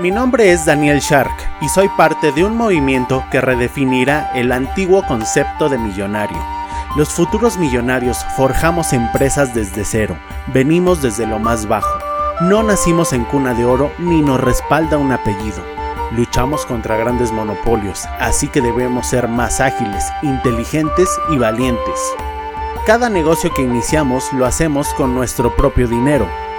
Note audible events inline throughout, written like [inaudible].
Mi nombre es Daniel Shark y soy parte de un movimiento que redefinirá el antiguo concepto de millonario. Los futuros millonarios forjamos empresas desde cero, venimos desde lo más bajo. No nacimos en cuna de oro ni nos respalda un apellido. Luchamos contra grandes monopolios, así que debemos ser más ágiles, inteligentes y valientes. Cada negocio que iniciamos lo hacemos con nuestro propio dinero,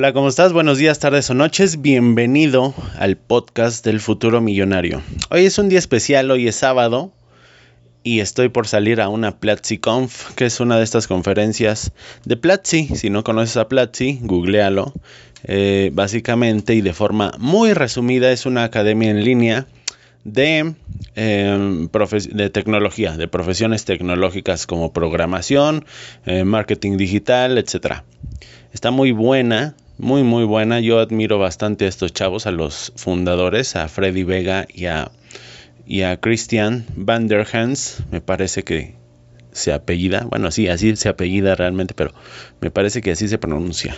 Hola, ¿cómo estás? Buenos días, tardes o noches. Bienvenido al podcast del futuro millonario. Hoy es un día especial, hoy es sábado y estoy por salir a una PlatziConf, que es una de estas conferencias de Platzi. Si no conoces a Platzi, googlealo. Eh, básicamente y de forma muy resumida es una academia en línea de, em, de tecnología, de profesiones tecnológicas como programación, eh, marketing digital, etc. Está muy buena, muy, muy buena. Yo admiro bastante a estos chavos, a los fundadores, a Freddy Vega y a, y a Christian Vanderhans. Me parece que se apellida. Bueno, sí, así se apellida realmente, pero me parece que así se pronuncia.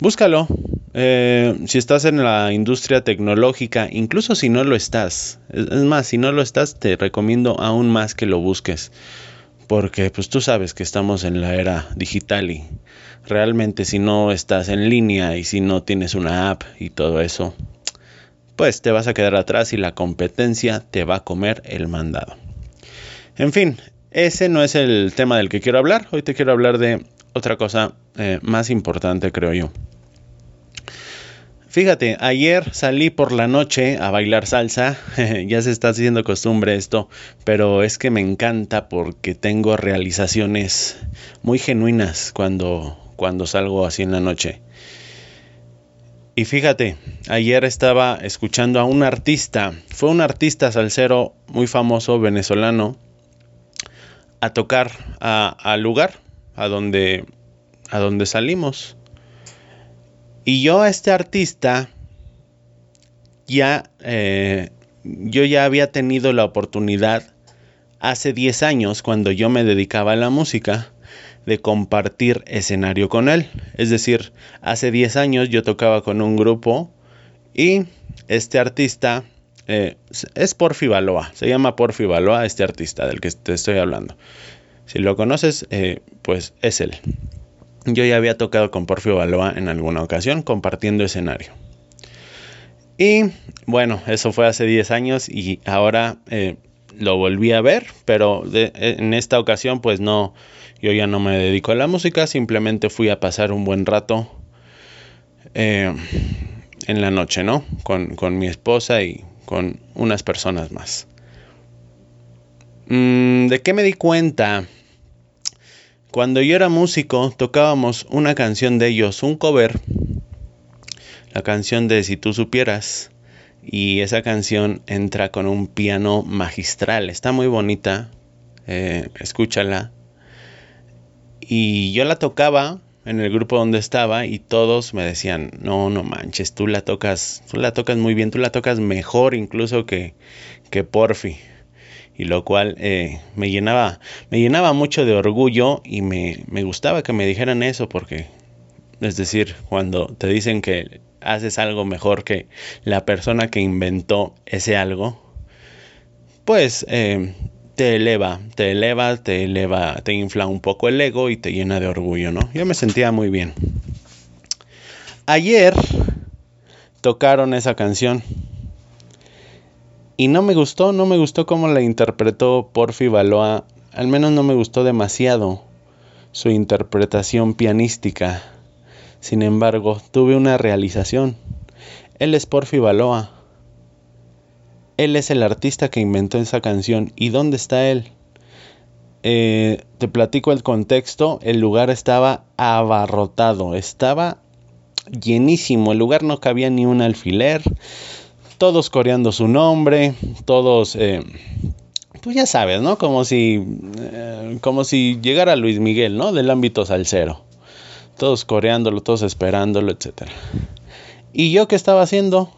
Búscalo. Eh, si estás en la industria tecnológica, incluso si no lo estás, es, más, si no lo estás, te recomiendo aún más que lo busques. Porque pues tú sabes que estamos en la era digital y realmente si no estás en línea y si no tienes una app y todo eso, pues te vas a quedar atrás y la competencia te va a comer el mandado. En fin, ese no es el tema del que quiero hablar. Hoy te quiero hablar de otra cosa eh, más importante, creo yo. Fíjate, ayer salí por la noche a bailar salsa, [laughs] ya se está haciendo costumbre esto, pero es que me encanta porque tengo realizaciones muy genuinas cuando, cuando salgo así en la noche. Y fíjate, ayer estaba escuchando a un artista, fue un artista salsero muy famoso venezolano, a tocar al lugar a donde, a donde salimos. Y yo a este artista ya, eh, yo ya había tenido la oportunidad hace 10 años cuando yo me dedicaba a la música de compartir escenario con él. Es decir, hace 10 años yo tocaba con un grupo y este artista eh, es Porfi Baloa, se llama Porfi Baloa este artista del que te estoy hablando. Si lo conoces, eh, pues es él. Yo ya había tocado con Porfio Baloa en alguna ocasión compartiendo escenario. Y bueno, eso fue hace 10 años y ahora eh, lo volví a ver, pero en esta ocasión pues no, yo ya no me dedico a la música, simplemente fui a pasar un buen rato eh, en la noche, ¿no? Con, mi esposa y con unas personas más. Mm, ¿De qué me di cuenta? Cuando yo era músico, tocábamos una canción de ellos, un cover, la canción de Si tú supieras. Y esa canción entra con un piano magistral, está muy bonita, eh, escúchala. Y yo la tocaba en el grupo donde estaba y todos me decían, no, no manches, tú la tocas, tú la tocas muy bien, tú la tocas mejor incluso que, que Porfi. Y lo cual eh, me, llenaba, me llenaba mucho de orgullo y me, me gustaba que me dijeran eso porque, es decir, cuando te dicen que haces algo mejor que la persona que inventó ese algo, pues eh, te eleva, te eleva, te eleva, te infla un poco el ego y te llena de orgullo, ¿no? Yo me sentía muy bien. Ayer tocaron esa canción Y no me gustó, no me gustó cómo la interpretó Porfi Baloa, al menos no me gustó demasiado su interpretación pianística. Sin embargo, tuve una realización. Él es Porfi Baloa. Él es el artista que inventó esa canción. ¿Y dónde está él? Eh, te platico el contexto. El lugar estaba abarrotado. Estaba llenísimo. El lugar no cabía ni un alfiler. Todos coreando su nombre. Todos... Eh, pues ya sabes, ¿no? Como si, eh, como si llegara Luis Miguel, ¿no? Del ámbito salsero. Todos coreándolo, todos esperándolo, etc. ¿Y yo qué estaba haciendo?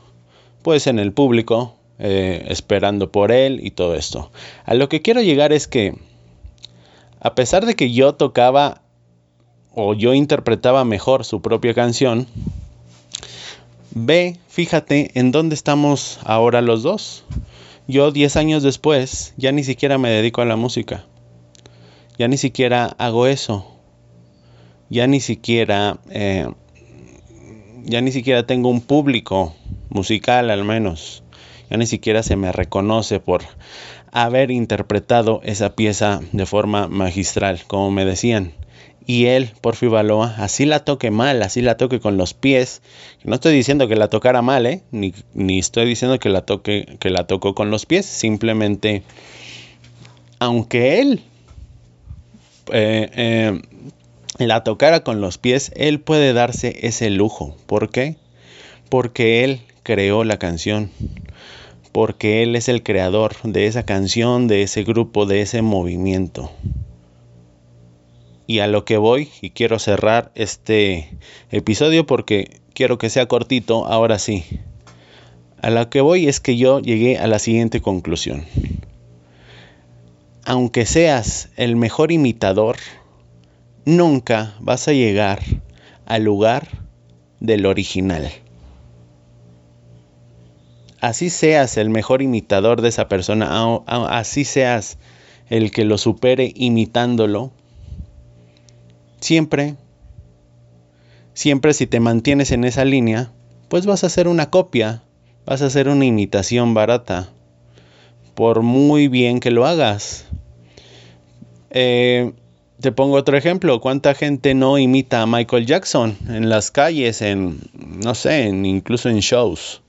Pues en el público, eh, esperando por él y todo esto. A lo que quiero llegar es que, a pesar de que yo tocaba o yo interpretaba mejor su propia canción, ve, fíjate en dónde estamos ahora los dos. Yo 10 años después ya ni siquiera me dedico a la música. Ya ni siquiera hago eso. Ya ni siquiera... Eh, ya ni siquiera tengo un público musical al menos. Ya ni siquiera se me reconoce por haber interpretado esa pieza de forma magistral, como me decían y él, Porfi Baloa, así la toque mal, así la toque con los pies. No estoy diciendo que la tocara mal, ¿eh? ni, ni, estoy diciendo que la toque, que la tocó con los pies. Simplemente, aunque él eh, eh, la tocara con los pies, él puede darse ese lujo. ¿Por qué? Porque él creó la canción. Porque él es el creador de esa canción, de ese grupo, de ese movimiento. Y a lo que voy, y quiero cerrar este episodio porque quiero que sea cortito, ahora sí. A lo que voy es que yo llegué a la siguiente conclusión. Aunque seas el mejor imitador, nunca vas a llegar al lugar del original. Así seas el mejor imitador de esa persona, así seas el que lo supere imitándolo, siempre, siempre si te mantienes en esa línea, pues vas a hacer una copia, vas a hacer una imitación barata, por muy bien que lo hagas. Eh, te pongo otro ejemplo, ¿cuánta gente no imita a Michael Jackson en las calles, en, no sé, incluso en shows?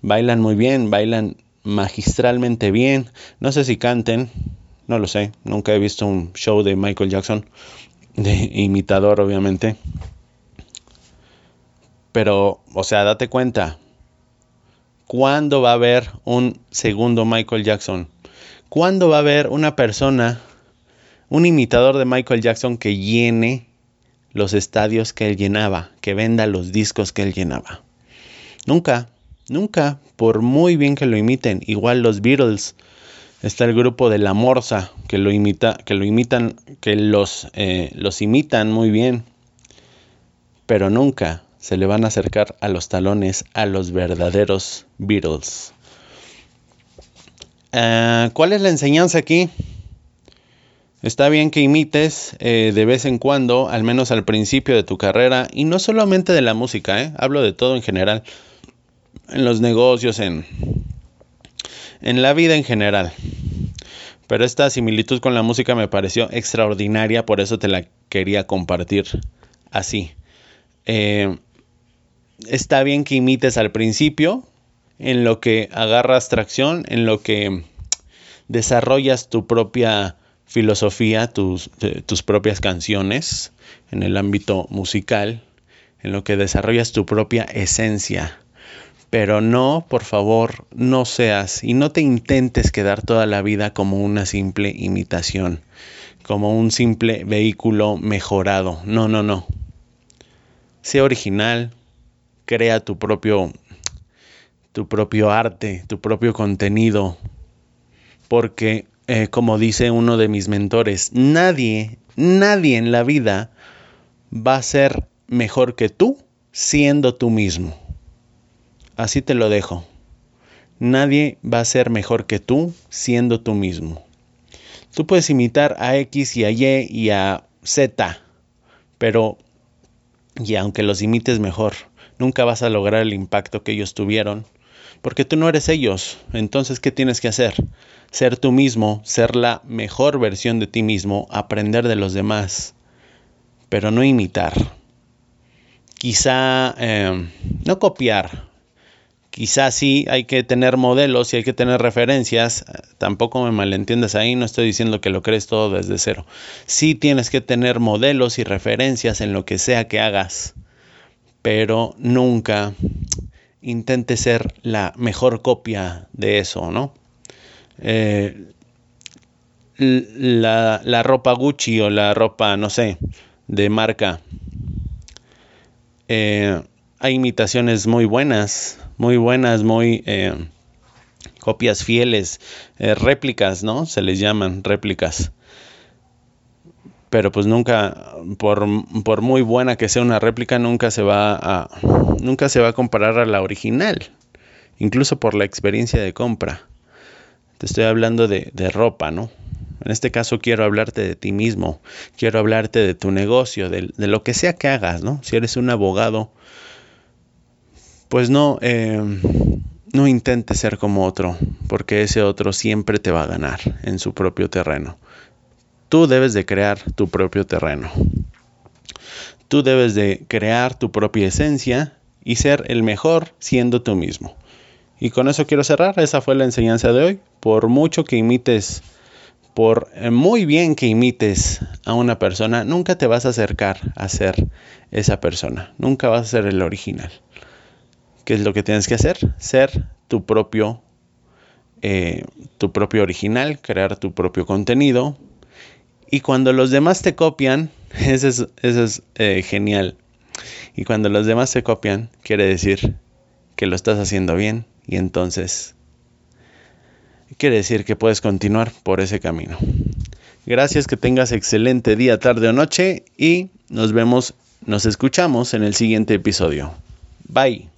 Bailan muy bien, bailan magistralmente bien, no sé si canten, no lo sé, nunca he visto un show de Michael Jackson, de imitador, obviamente. Pero, o sea, date cuenta. ¿Cuándo va a haber un segundo Michael Jackson? ¿Cuándo va a haber una persona, un imitador de Michael Jackson que llene los estadios que él llenaba, que venda los discos que él llenaba? Nunca, nunca, por muy bien que lo imiten. Igual los Beatles está el grupo de La Morsa, que lo imita, que lo imitan, que los, eh, los imitan muy bien, pero nunca se le van a acercar a los talones a los verdaderos Beatles. Ah, ¿Cuál es la enseñanza aquí? Está bien que imites eh, de vez en cuando, al menos al principio de tu carrera, y no solamente de la música, ¿eh? hablo de todo en general, en los negocios, en, en la vida en general. Pero esta similitud con la música me pareció extraordinaria, por eso te la quería compartir así. Eh, está bien que imites al principio, en lo que agarras tracción, en lo que desarrollas tu propia filosofía, tus, eh, tus propias canciones en el ámbito musical, en lo que desarrollas tu propia esencia pero no, por favor, no seas y no te intentes quedar toda la vida como una simple imitación, como un simple vehículo mejorado. No, no, no. Sé original, crea tu propio tu propio arte, tu propio contenido, porque eh, como dice uno de mis mentores, nadie, nadie en la vida va a ser mejor que tú siendo tú mismo. Así te lo dejo. Nadie va a ser mejor que tú siendo tú mismo. Tú puedes imitar a X y a Y y a Z, pero, y aunque los imites mejor, nunca vas a lograr el impacto que ellos tuvieron, porque tú no eres ellos. Entonces, ¿qué tienes que hacer? Ser tú mismo, ser la mejor versión de ti mismo, aprender de los demás, pero no imitar. Quizá eh, no copiar, Quizás sí hay que tener modelos y hay que tener referencias. Tampoco me malentiendas ahí, no estoy diciendo que lo crees todo desde cero. Sí tienes que tener modelos y referencias en lo que sea que hagas, pero nunca intente ser la mejor copia de eso, ¿no? Eh, la, la ropa Gucci o la ropa, no sé, de marca. Eh, hay imitaciones muy buenas, muy buenas, muy eh, copias fieles, eh, réplicas, ¿no? Se les llaman réplicas. Pero pues nunca, por, por, muy buena que sea una réplica, nunca se va a, nunca se va a comparar a la original, incluso por la experiencia de compra. Te estoy hablando de, de ropa, ¿no? En este caso quiero hablarte de ti mismo, quiero hablarte de tu negocio, de, de, lo que sea que hagas, ¿no? Si eres un abogado, pues no, eh, no intentes ser como otro, porque ese otro siempre te va a ganar en su propio terreno. Tú debes de crear tu propio terreno. Tú debes de crear tu propia esencia y ser el mejor siendo tú mismo. Y con eso quiero cerrar. Esa fue la enseñanza de hoy. Por mucho que imites, por eh, muy bien que imites a una persona, nunca te vas a acercar a ser esa persona. Nunca vas a ser el original. ¿Qué es lo que tienes que hacer? Ser tu propio, eh, tu propio original, crear tu propio contenido. Y cuando los demás te copian, [laughs] eso es, eh, genial. Y cuando los demás te copian, quiere decir que lo estás haciendo bien y entonces quiere decir que puedes continuar por ese camino. Gracias, que tengas excelente día, tarde o noche y nos vemos, nos escuchamos en el siguiente episodio. Bye.